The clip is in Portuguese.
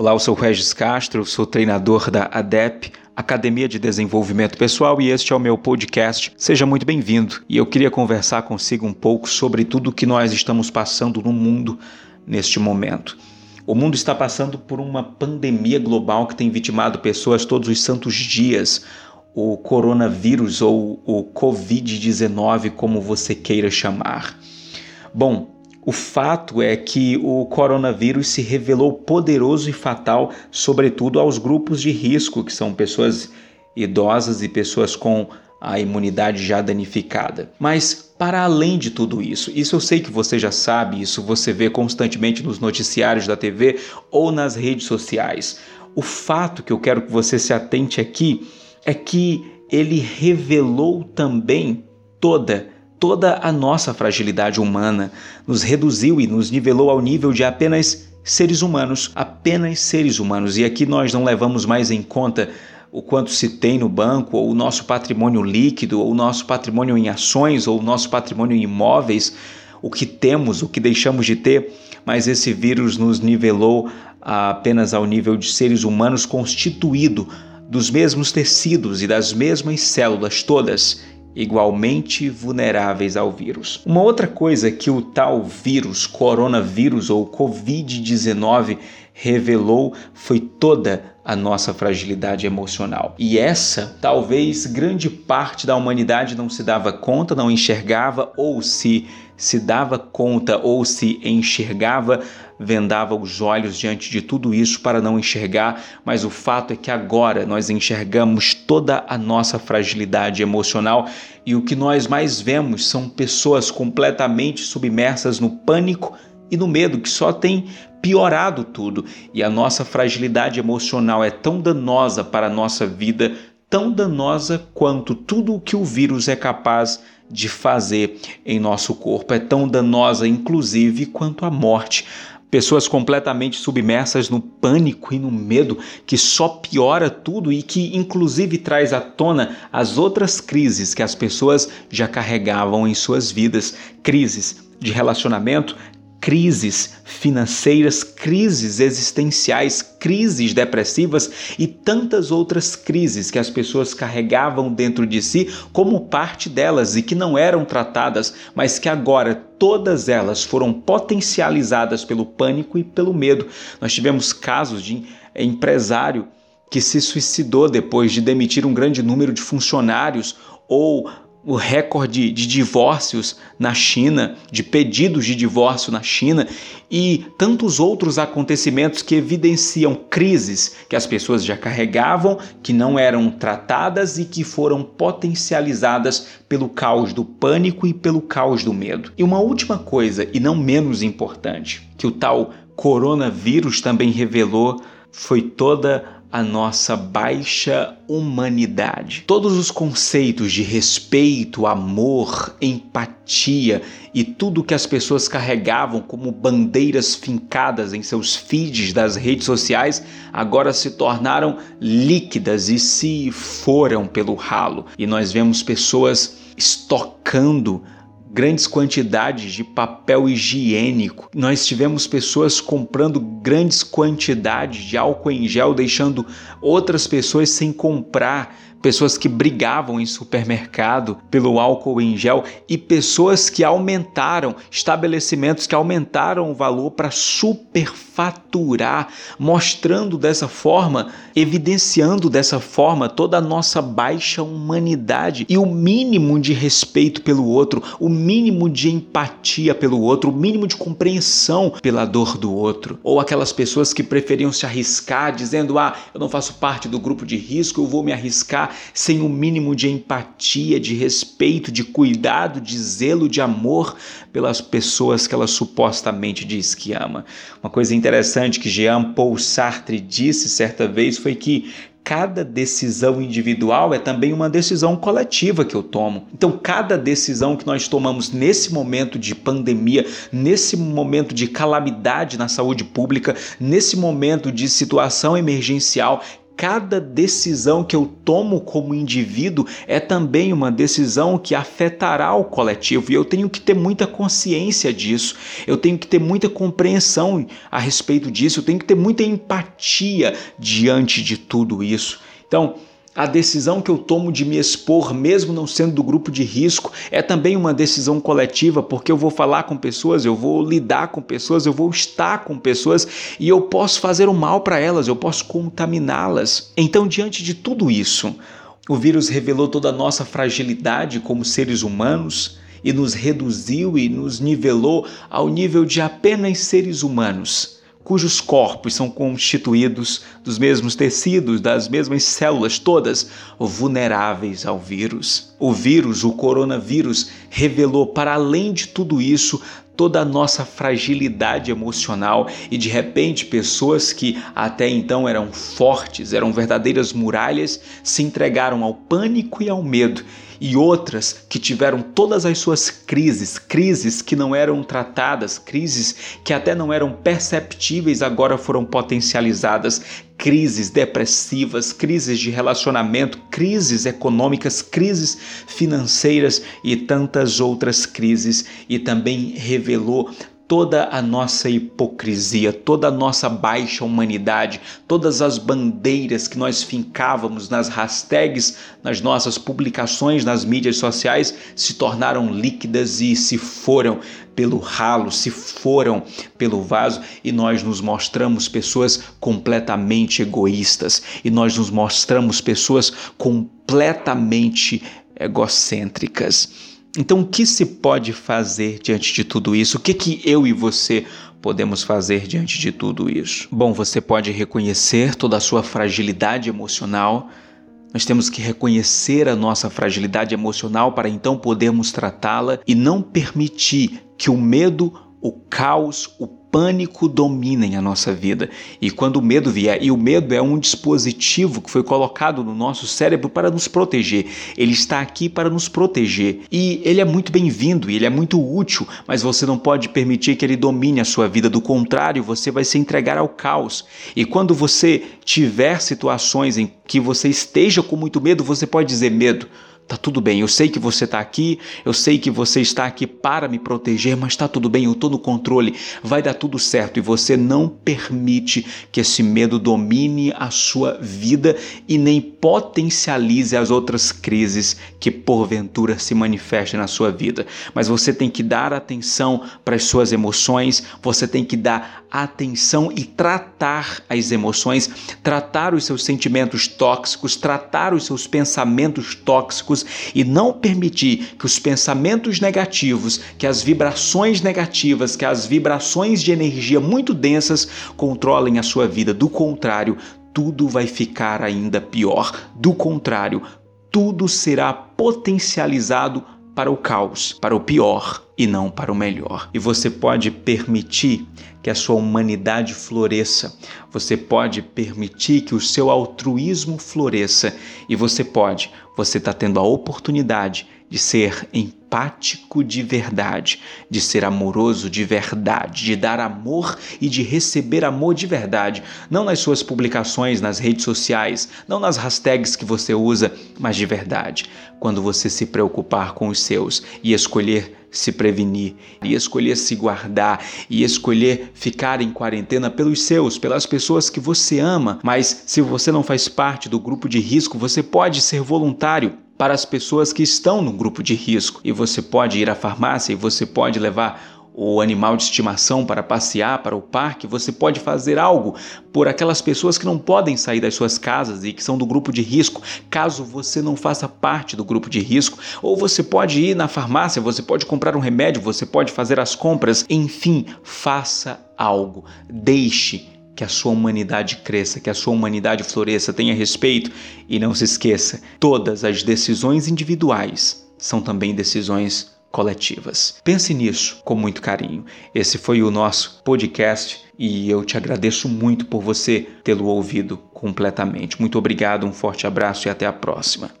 Olá, eu sou Regis Castro, sou treinador da ADEP, Academia de Desenvolvimento Pessoal, e este é o meu podcast. Seja muito bem-vindo. E eu queria conversar consigo um pouco sobre tudo o que nós estamos passando no mundo neste momento. O mundo está passando por uma pandemia global que tem vitimado pessoas todos os santos dias. O coronavírus ou o Covid-19, como você queira chamar. Bom, o fato é que o coronavírus se revelou poderoso e fatal, sobretudo aos grupos de risco, que são pessoas idosas e pessoas com a imunidade já danificada. Mas para além de tudo isso, isso eu sei que você já sabe, isso você vê constantemente nos noticiários da TV ou nas redes sociais. O fato que eu quero que você se atente aqui é que ele revelou também toda toda a nossa fragilidade humana, nos reduziu e nos nivelou ao nível de apenas seres humanos, apenas seres humanos. E aqui nós não levamos mais em conta o quanto se tem no banco, ou o nosso patrimônio líquido, ou o nosso patrimônio em ações, ou o nosso patrimônio em imóveis, o que temos, o que deixamos de ter, mas esse vírus nos nivelou apenas ao nível de seres humanos constituído dos mesmos tecidos e das mesmas células todas igualmente vulneráveis ao vírus. Uma outra coisa que o tal vírus, coronavírus ou Covid-19, revelou foi toda a nossa fragilidade emocional. E essa, talvez grande parte da humanidade não se dava conta, não enxergava ou se se dava conta ou se enxergava, vendava os olhos diante de tudo isso para não enxergar, mas o fato é que agora nós enxergamos toda a nossa fragilidade emocional e o que nós mais vemos são pessoas completamente submersas no pânico e no medo que só tem piorado tudo. E a nossa fragilidade emocional é tão danosa para a nossa vida, tão danosa quanto tudo o que o vírus é capaz de fazer em nosso corpo. É tão danosa, inclusive, quanto a morte. Pessoas completamente submersas no pânico e no medo, que só piora tudo e que, inclusive, traz à tona as outras crises que as pessoas já carregavam em suas vidas crises de relacionamento, crises financeiras, crises existenciais, crises depressivas e tantas outras crises que as pessoas carregavam dentro de si como parte delas e que não eram tratadas, mas que agora todas elas foram potencializadas pelo pânico e pelo medo. Nós tivemos casos de empresário que se suicidou depois de demitir um grande número de funcionários ou o recorde de divórcios na China, de pedidos de divórcio na China e tantos outros acontecimentos que evidenciam crises que as pessoas já carregavam, que não eram tratadas e que foram potencializadas pelo caos do pânico e pelo caos do medo. E uma última coisa, e não menos importante, que o tal coronavírus também revelou foi toda a nossa baixa humanidade. Todos os conceitos de respeito, amor, empatia e tudo que as pessoas carregavam como bandeiras fincadas em seus feeds das redes sociais agora se tornaram líquidas e se foram pelo ralo. E nós vemos pessoas estocando grandes quantidades de papel higiênico. Nós tivemos pessoas comprando grandes quantidades de álcool em gel, deixando outras pessoas sem comprar pessoas que brigavam em supermercado pelo álcool em gel e pessoas que aumentaram, estabelecimentos que aumentaram o valor para superfaturar, mostrando dessa forma, evidenciando dessa forma toda a nossa baixa humanidade e o mínimo de respeito pelo outro, o mínimo de empatia pelo outro, o mínimo de compreensão pela dor do outro. Ou aquelas pessoas que preferiam se arriscar dizendo: "Ah, eu não faço parte do grupo de risco, eu vou me arriscar sem o mínimo de empatia, de respeito, de cuidado, de zelo, de amor pelas pessoas que ela supostamente diz que ama. Uma coisa interessante que Jean Paul Sartre disse certa vez foi que cada decisão individual é também uma decisão coletiva que eu tomo. Então, cada decisão que nós tomamos nesse momento de pandemia, nesse momento de calamidade na saúde pública, nesse momento de situação emergencial, cada decisão que eu tomo como indivíduo é também uma decisão que afetará o coletivo e eu tenho que ter muita consciência disso, eu tenho que ter muita compreensão a respeito disso, eu tenho que ter muita empatia diante de tudo isso. Então, a decisão que eu tomo de me expor, mesmo não sendo do grupo de risco, é também uma decisão coletiva, porque eu vou falar com pessoas, eu vou lidar com pessoas, eu vou estar com pessoas e eu posso fazer o mal para elas, eu posso contaminá-las. Então, diante de tudo isso, o vírus revelou toda a nossa fragilidade como seres humanos e nos reduziu e nos nivelou ao nível de apenas seres humanos cujos corpos são constituídos dos mesmos tecidos, das mesmas células, todas vulneráveis ao vírus. O vírus, o coronavírus, revelou para além de tudo isso toda a nossa fragilidade emocional e de repente pessoas que até então eram fortes, eram verdadeiras muralhas, se entregaram ao pânico e ao medo e outras que tiveram todas as suas crises, crises que não eram tratadas, crises que até não eram perceptíveis, agora foram potencializadas, crises depressivas, crises de relacionamento, crises econômicas, crises financeiras e tantas outras crises, e também revelou toda a nossa hipocrisia, toda a nossa baixa humanidade, todas as bandeiras que nós fincávamos nas hashtags, nas nossas publicações nas mídias sociais se tornaram líquidas e se foram pelo ralo, se foram pelo vaso e nós nos mostramos pessoas completamente egoístas e nós nos mostramos pessoas completamente egocêntricas. Então, o que se pode fazer diante de tudo isso? O que, que eu e você podemos fazer diante de tudo isso? Bom, você pode reconhecer toda a sua fragilidade emocional. Nós temos que reconhecer a nossa fragilidade emocional para então podermos tratá-la e não permitir que o medo, o caos, o pânico dominem a nossa vida. E quando o medo vier, e o medo é um dispositivo que foi colocado no nosso cérebro para nos proteger. Ele está aqui para nos proteger. E ele é muito bem-vindo, ele é muito útil, mas você não pode permitir que ele domine a sua vida. Do contrário, você vai se entregar ao caos. E quando você tiver situações em que você esteja com muito medo, você pode dizer: medo Tá tudo bem, eu sei que você está aqui, eu sei que você está aqui para me proteger, mas tá tudo bem, eu estou no controle, vai dar tudo certo e você não permite que esse medo domine a sua vida e nem potencialize as outras crises que porventura se manifestem na sua vida. Mas você tem que dar atenção para as suas emoções, você tem que dar atenção e tratar as emoções, tratar os seus sentimentos tóxicos, tratar os seus pensamentos tóxicos e não permitir que os pensamentos negativos, que as vibrações negativas, que as vibrações de energia muito densas controlem a sua vida. Do contrário, tudo vai ficar ainda pior. Do contrário, tudo será potencializado para o caos, para o pior e não para o melhor. E você pode permitir que a sua humanidade floresça, você pode permitir que o seu altruísmo floresça e você pode, você está tendo a oportunidade de ser empático de verdade, de ser amoroso de verdade, de dar amor e de receber amor de verdade, não nas suas publicações nas redes sociais, não nas hashtags que você usa, mas de verdade, quando você se preocupar com os seus e escolher se prevenir, e escolher se guardar, e escolher ficar em quarentena pelos seus, pelas pessoas que você ama. Mas se você não faz parte do grupo de risco, você pode ser voluntário para as pessoas que estão no grupo de risco. E você pode ir à farmácia e você pode levar o animal de estimação para passear para o parque, você pode fazer algo por aquelas pessoas que não podem sair das suas casas e que são do grupo de risco, caso você não faça parte do grupo de risco. Ou você pode ir na farmácia, você pode comprar um remédio, você pode fazer as compras, enfim, faça algo. Deixe que a sua humanidade cresça, que a sua humanidade floresça, tenha respeito e não se esqueça, todas as decisões individuais são também decisões coletivas. Pense nisso com muito carinho. Esse foi o nosso podcast e eu te agradeço muito por você tê-lo ouvido completamente. Muito obrigado, um forte abraço e até a próxima.